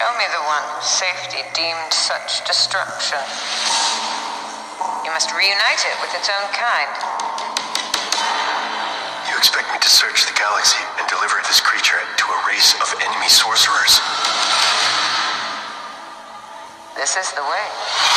Show me the one safety deemed such destruction. You must reunite it with its own kind. You expect me to search the galaxy and deliver this creature to a race of enemy sorcerers? This is the way.